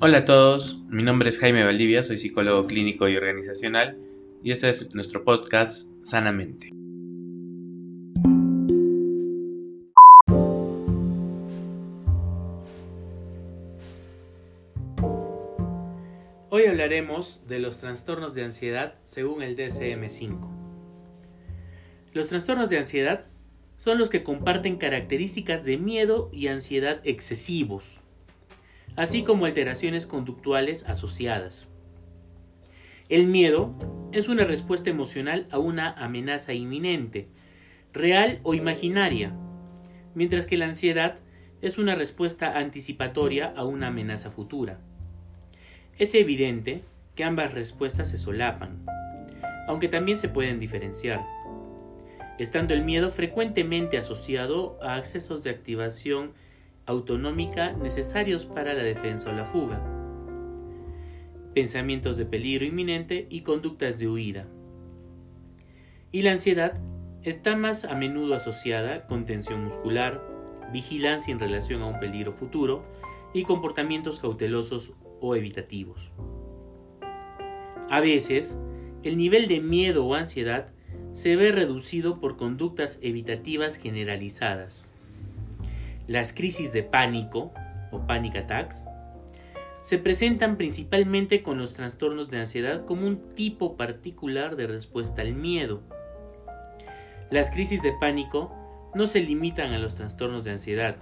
Hola a todos, mi nombre es Jaime Valdivia, soy psicólogo clínico y organizacional y este es nuestro podcast Sanamente. Hoy hablaremos de los trastornos de ansiedad según el DSM-5. Los trastornos de ansiedad son los que comparten características de miedo y ansiedad excesivos, así como alteraciones conductuales asociadas. El miedo es una respuesta emocional a una amenaza inminente, real o imaginaria, mientras que la ansiedad es una respuesta anticipatoria a una amenaza futura. Es evidente que ambas respuestas se solapan, aunque también se pueden diferenciar estando el miedo frecuentemente asociado a accesos de activación autonómica necesarios para la defensa o la fuga, pensamientos de peligro inminente y conductas de huida. Y la ansiedad está más a menudo asociada con tensión muscular, vigilancia en relación a un peligro futuro y comportamientos cautelosos o evitativos. A veces, el nivel de miedo o ansiedad se ve reducido por conductas evitativas generalizadas. Las crisis de pánico o panic attacks se presentan principalmente con los trastornos de ansiedad como un tipo particular de respuesta al miedo. Las crisis de pánico no se limitan a los trastornos de ansiedad,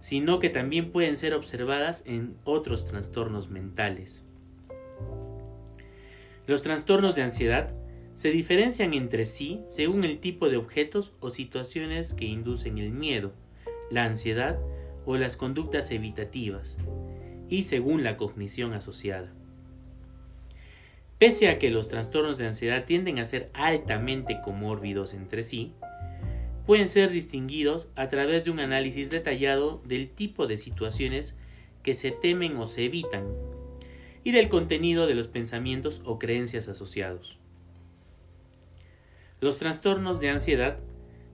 sino que también pueden ser observadas en otros trastornos mentales. Los trastornos de ansiedad se diferencian entre sí según el tipo de objetos o situaciones que inducen el miedo, la ansiedad o las conductas evitativas, y según la cognición asociada. Pese a que los trastornos de ansiedad tienden a ser altamente comórbidos entre sí, pueden ser distinguidos a través de un análisis detallado del tipo de situaciones que se temen o se evitan, y del contenido de los pensamientos o creencias asociados. Los trastornos de ansiedad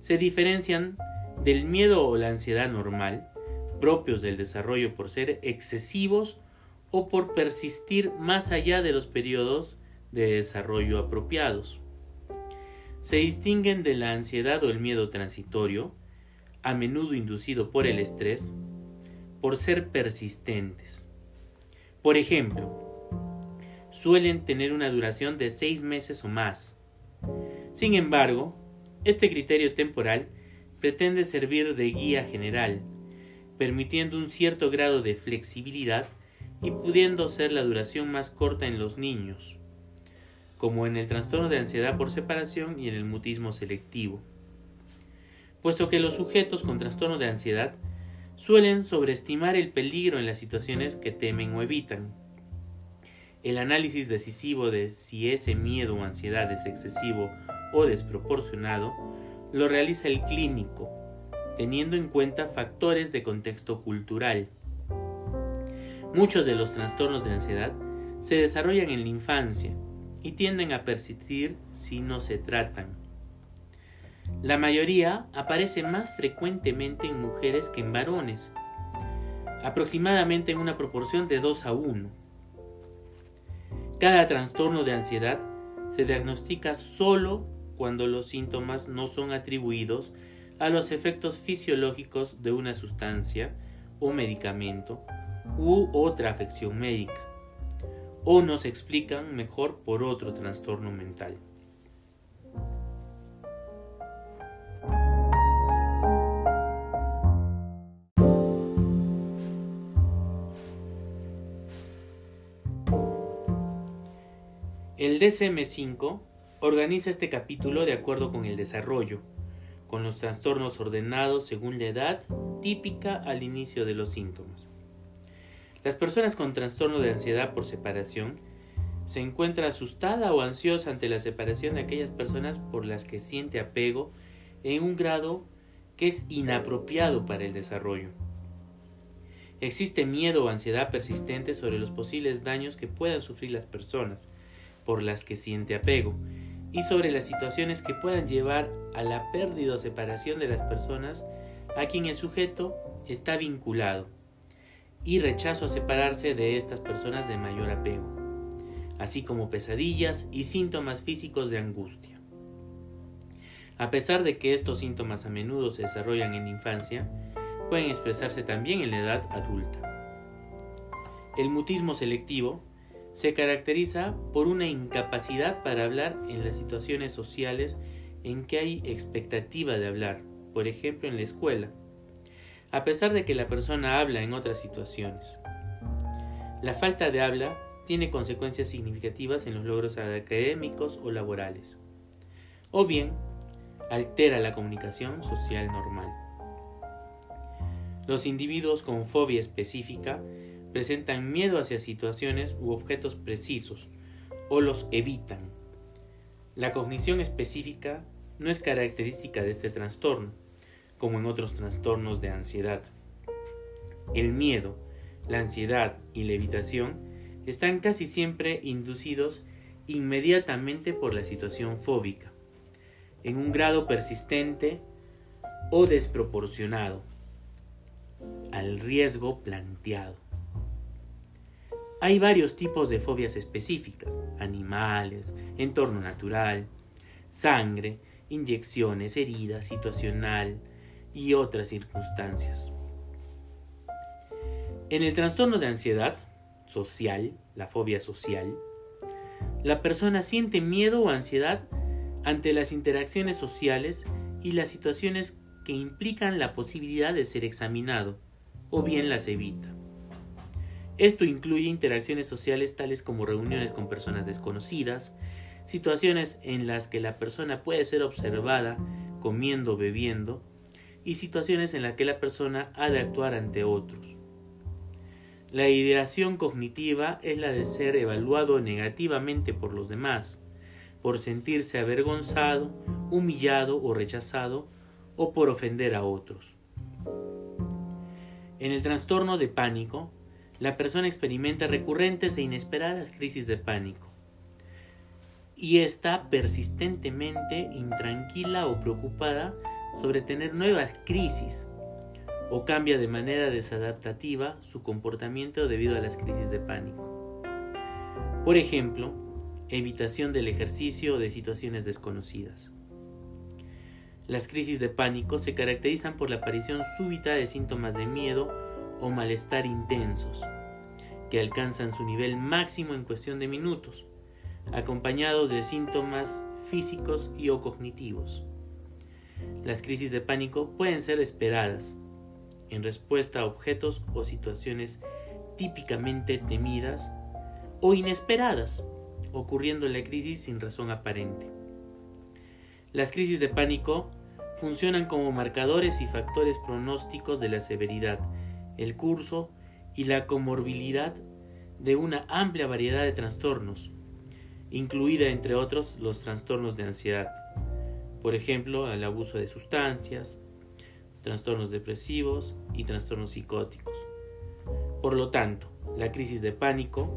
se diferencian del miedo o la ansiedad normal, propios del desarrollo por ser excesivos o por persistir más allá de los periodos de desarrollo apropiados. Se distinguen de la ansiedad o el miedo transitorio, a menudo inducido por el estrés, por ser persistentes. Por ejemplo, suelen tener una duración de seis meses o más, sin embargo, este criterio temporal pretende servir de guía general, permitiendo un cierto grado de flexibilidad y pudiendo ser la duración más corta en los niños, como en el trastorno de ansiedad por separación y en el mutismo selectivo, puesto que los sujetos con trastorno de ansiedad suelen sobreestimar el peligro en las situaciones que temen o evitan. El análisis decisivo de si ese miedo o ansiedad es excesivo o desproporcionado lo realiza el clínico, teniendo en cuenta factores de contexto cultural. Muchos de los trastornos de ansiedad se desarrollan en la infancia y tienden a persistir si no se tratan. La mayoría aparece más frecuentemente en mujeres que en varones, aproximadamente en una proporción de 2 a 1. Cada trastorno de ansiedad se diagnostica solo cuando los síntomas no son atribuidos a los efectos fisiológicos de una sustancia o medicamento u otra afección médica, o no se explican mejor por otro trastorno mental. El DSM-5 Organiza este capítulo de acuerdo con el desarrollo, con los trastornos ordenados según la edad típica al inicio de los síntomas. Las personas con trastorno de ansiedad por separación se encuentra asustada o ansiosa ante la separación de aquellas personas por las que siente apego en un grado que es inapropiado para el desarrollo. Existe miedo o ansiedad persistente sobre los posibles daños que puedan sufrir las personas por las que siente apego y sobre las situaciones que puedan llevar a la pérdida o separación de las personas a quien el sujeto está vinculado y rechazo a separarse de estas personas de mayor apego, así como pesadillas y síntomas físicos de angustia. A pesar de que estos síntomas a menudo se desarrollan en la infancia, pueden expresarse también en la edad adulta. El mutismo selectivo se caracteriza por una incapacidad para hablar en las situaciones sociales en que hay expectativa de hablar, por ejemplo en la escuela, a pesar de que la persona habla en otras situaciones. La falta de habla tiene consecuencias significativas en los logros académicos o laborales, o bien altera la comunicación social normal. Los individuos con fobia específica presentan miedo hacia situaciones u objetos precisos o los evitan. La cognición específica no es característica de este trastorno, como en otros trastornos de ansiedad. El miedo, la ansiedad y la evitación están casi siempre inducidos inmediatamente por la situación fóbica, en un grado persistente o desproporcionado al riesgo planteado. Hay varios tipos de fobias específicas, animales, entorno natural, sangre, inyecciones, heridas, situacional y otras circunstancias. En el trastorno de ansiedad social, la fobia social, la persona siente miedo o ansiedad ante las interacciones sociales y las situaciones que implican la posibilidad de ser examinado, o bien las evita. Esto incluye interacciones sociales tales como reuniones con personas desconocidas, situaciones en las que la persona puede ser observada comiendo o bebiendo, y situaciones en las que la persona ha de actuar ante otros. La ideación cognitiva es la de ser evaluado negativamente por los demás, por sentirse avergonzado, humillado o rechazado, o por ofender a otros. En el trastorno de pánico, la persona experimenta recurrentes e inesperadas crisis de pánico y está persistentemente intranquila o preocupada sobre tener nuevas crisis o cambia de manera desadaptativa su comportamiento debido a las crisis de pánico. Por ejemplo, evitación del ejercicio o de situaciones desconocidas. Las crisis de pánico se caracterizan por la aparición súbita de síntomas de miedo o malestar intensos, que alcanzan su nivel máximo en cuestión de minutos, acompañados de síntomas físicos y o cognitivos. Las crisis de pánico pueden ser esperadas en respuesta a objetos o situaciones típicamente temidas o inesperadas, ocurriendo en la crisis sin razón aparente. Las crisis de pánico funcionan como marcadores y factores pronósticos de la severidad, el curso y la comorbilidad de una amplia variedad de trastornos, incluida entre otros los trastornos de ansiedad, por ejemplo, el abuso de sustancias, trastornos depresivos y trastornos psicóticos. Por lo tanto, la crisis de pánico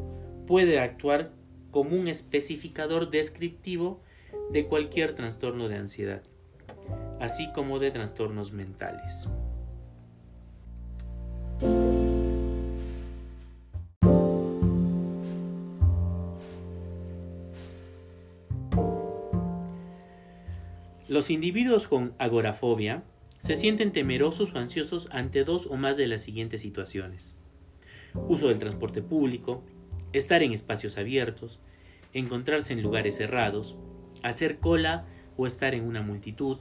puede actuar como un especificador descriptivo de cualquier trastorno de ansiedad así como de trastornos mentales. Los individuos con agorafobia se sienten temerosos o ansiosos ante dos o más de las siguientes situaciones. Uso del transporte público, estar en espacios abiertos, encontrarse en lugares cerrados, hacer cola o estar en una multitud,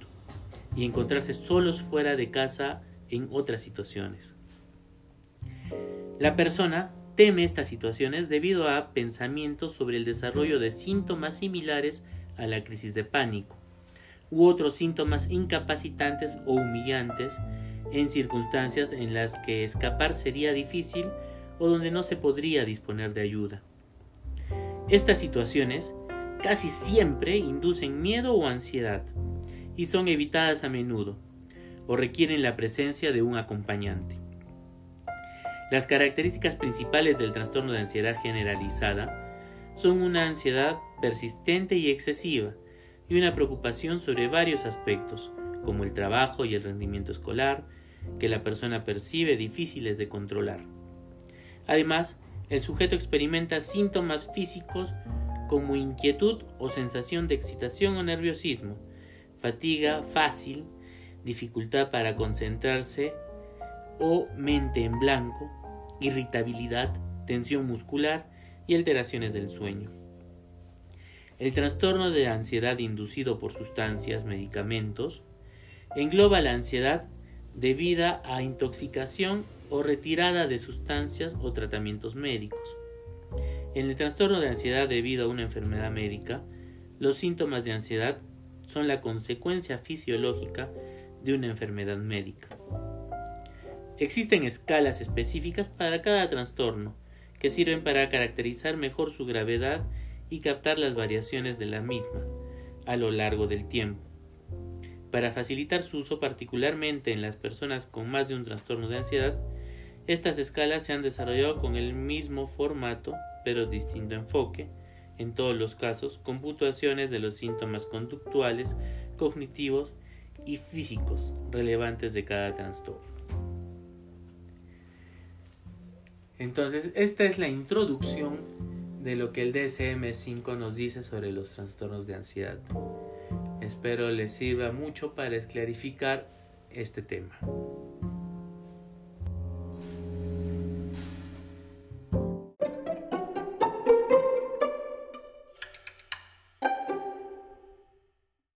y encontrarse solos fuera de casa en otras situaciones. La persona teme estas situaciones debido a pensamientos sobre el desarrollo de síntomas similares a la crisis de pánico u otros síntomas incapacitantes o humillantes en circunstancias en las que escapar sería difícil o donde no se podría disponer de ayuda. Estas situaciones casi siempre inducen miedo o ansiedad, y son evitadas a menudo o requieren la presencia de un acompañante. Las características principales del trastorno de ansiedad generalizada son una ansiedad persistente y excesiva y una preocupación sobre varios aspectos, como el trabajo y el rendimiento escolar, que la persona percibe difíciles de controlar. Además, el sujeto experimenta síntomas físicos como inquietud o sensación de excitación o nerviosismo, fatiga fácil, dificultad para concentrarse o mente en blanco, irritabilidad, tensión muscular y alteraciones del sueño. El trastorno de ansiedad inducido por sustancias, medicamentos, engloba la ansiedad debida a intoxicación o retirada de sustancias o tratamientos médicos. En el trastorno de ansiedad debido a una enfermedad médica, los síntomas de ansiedad son la consecuencia fisiológica de una enfermedad médica. Existen escalas específicas para cada trastorno que sirven para caracterizar mejor su gravedad y captar las variaciones de la misma a lo largo del tiempo. Para facilitar su uso particularmente en las personas con más de un trastorno de ansiedad, estas escalas se han desarrollado con el mismo formato pero distinto enfoque, en todos los casos con puntuaciones de los síntomas conductuales, cognitivos y físicos relevantes de cada trastorno. Entonces, esta es la introducción de lo que el DSM-5 nos dice sobre los trastornos de ansiedad. Espero les sirva mucho para esclarificar este tema.